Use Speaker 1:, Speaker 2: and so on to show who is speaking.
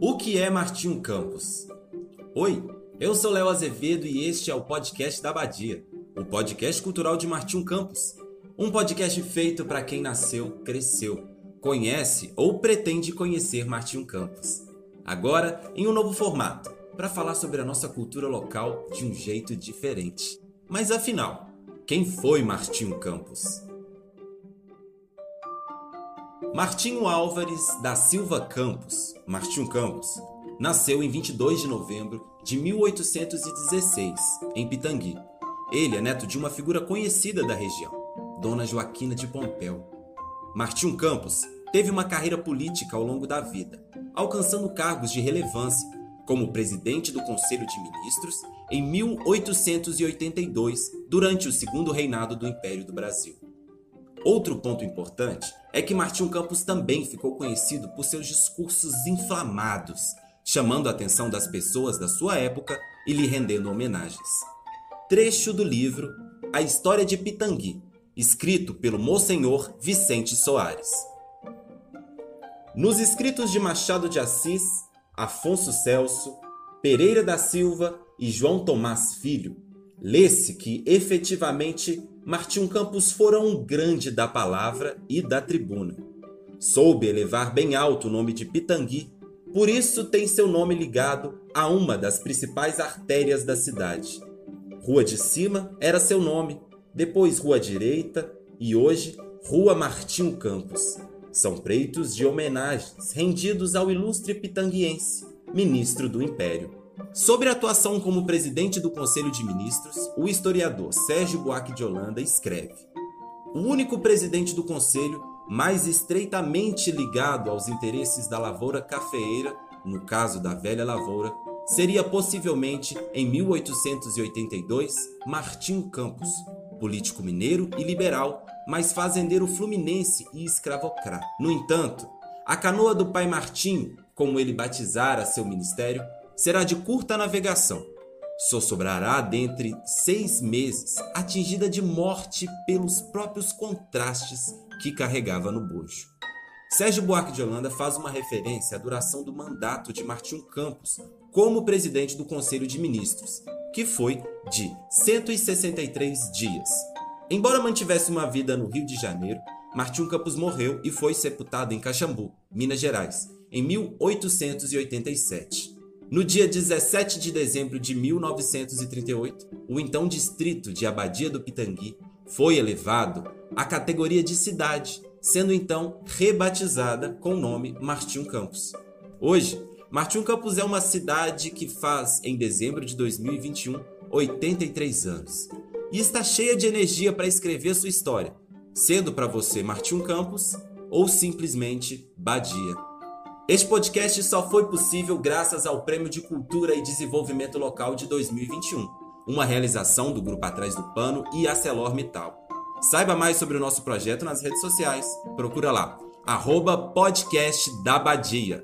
Speaker 1: O que é Martinho Campos? Oi, eu sou Léo Azevedo e este é o podcast da Abadia, o podcast cultural de Martinho Campos. Um podcast feito para quem nasceu, cresceu, conhece ou pretende conhecer Martinho Campos. Agora, em um novo formato, para falar sobre a nossa cultura local de um jeito diferente. Mas afinal, quem foi Martinho Campos? Martinho Álvares da Silva Campos, Martinho Campos, nasceu em 22 de novembro de 1816, em Pitangui. Ele é neto de uma figura conhecida da região, Dona Joaquina de Pompeu. Martinho Campos teve uma carreira política ao longo da vida, alcançando cargos de relevância, como presidente do Conselho de Ministros em 1882, durante o segundo reinado do Império do Brasil. Outro ponto importante é que Martinho Campos também ficou conhecido por seus discursos inflamados, chamando a atenção das pessoas da sua época e lhe rendendo homenagens. Trecho do livro A História de Pitangui, escrito pelo Monsenhor Vicente Soares. Nos escritos de Machado de Assis, Afonso Celso, Pereira da Silva e João Tomás Filho, lê-se que efetivamente Martim Campos fora um grande da palavra e da tribuna. Soube elevar bem alto o nome de Pitangui, por isso tem seu nome ligado a uma das principais artérias da cidade. Rua de Cima era seu nome, depois Rua Direita e hoje Rua Martim Campos. São preitos de homenagens rendidos ao ilustre pitanguiense, ministro do Império. Sobre a atuação como presidente do Conselho de Ministros, o historiador Sérgio Buarque de Holanda escreve: O único presidente do Conselho mais estreitamente ligado aos interesses da lavoura cafeeira, no caso da velha lavoura, seria possivelmente, em 1882, Martim Campos, político mineiro e liberal, mas fazendeiro fluminense e escravocrata. No entanto, a canoa do pai Martim, como ele batizara seu ministério, será de curta navegação. Só sobrará dentre seis meses, atingida de morte pelos próprios contrastes que carregava no bojo. Sérgio Buarque de Holanda faz uma referência à duração do mandato de Martim Campos como presidente do Conselho de Ministros, que foi de 163 dias. Embora mantivesse uma vida no Rio de Janeiro, Martim Campos morreu e foi sepultado em Caxambu, Minas Gerais, em 1887. No dia 17 de dezembro de 1938, o então distrito de Abadia do Pitangui foi elevado à categoria de cidade, sendo então rebatizada com o nome Martim Campos. Hoje, Martim Campos é uma cidade que faz, em dezembro de 2021, 83 anos e está cheia de energia para escrever sua história, sendo para você Martim Campos ou simplesmente Badia. Este podcast só foi possível graças ao Prêmio de Cultura e Desenvolvimento Local de 2021, uma realização do Grupo Atrás do Pano e ArcelorMittal. Saiba mais sobre o nosso projeto nas redes sociais. Procura lá, arroba podcast da Badia.